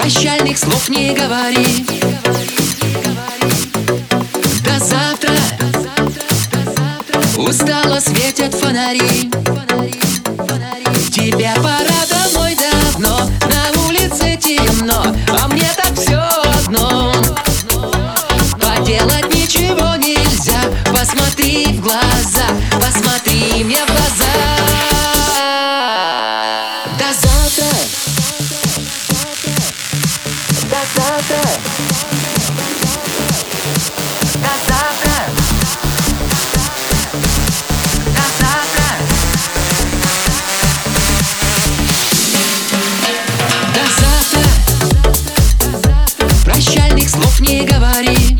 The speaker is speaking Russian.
Прощальных слов не говори. До завтра. Устало светят фонари. Тебе пора домой давно. На улице темно А мне так все одно. Поделать ничего нельзя. Посмотри в глаза Посмотри мне в глаза. До завтра Прощальных слов не говори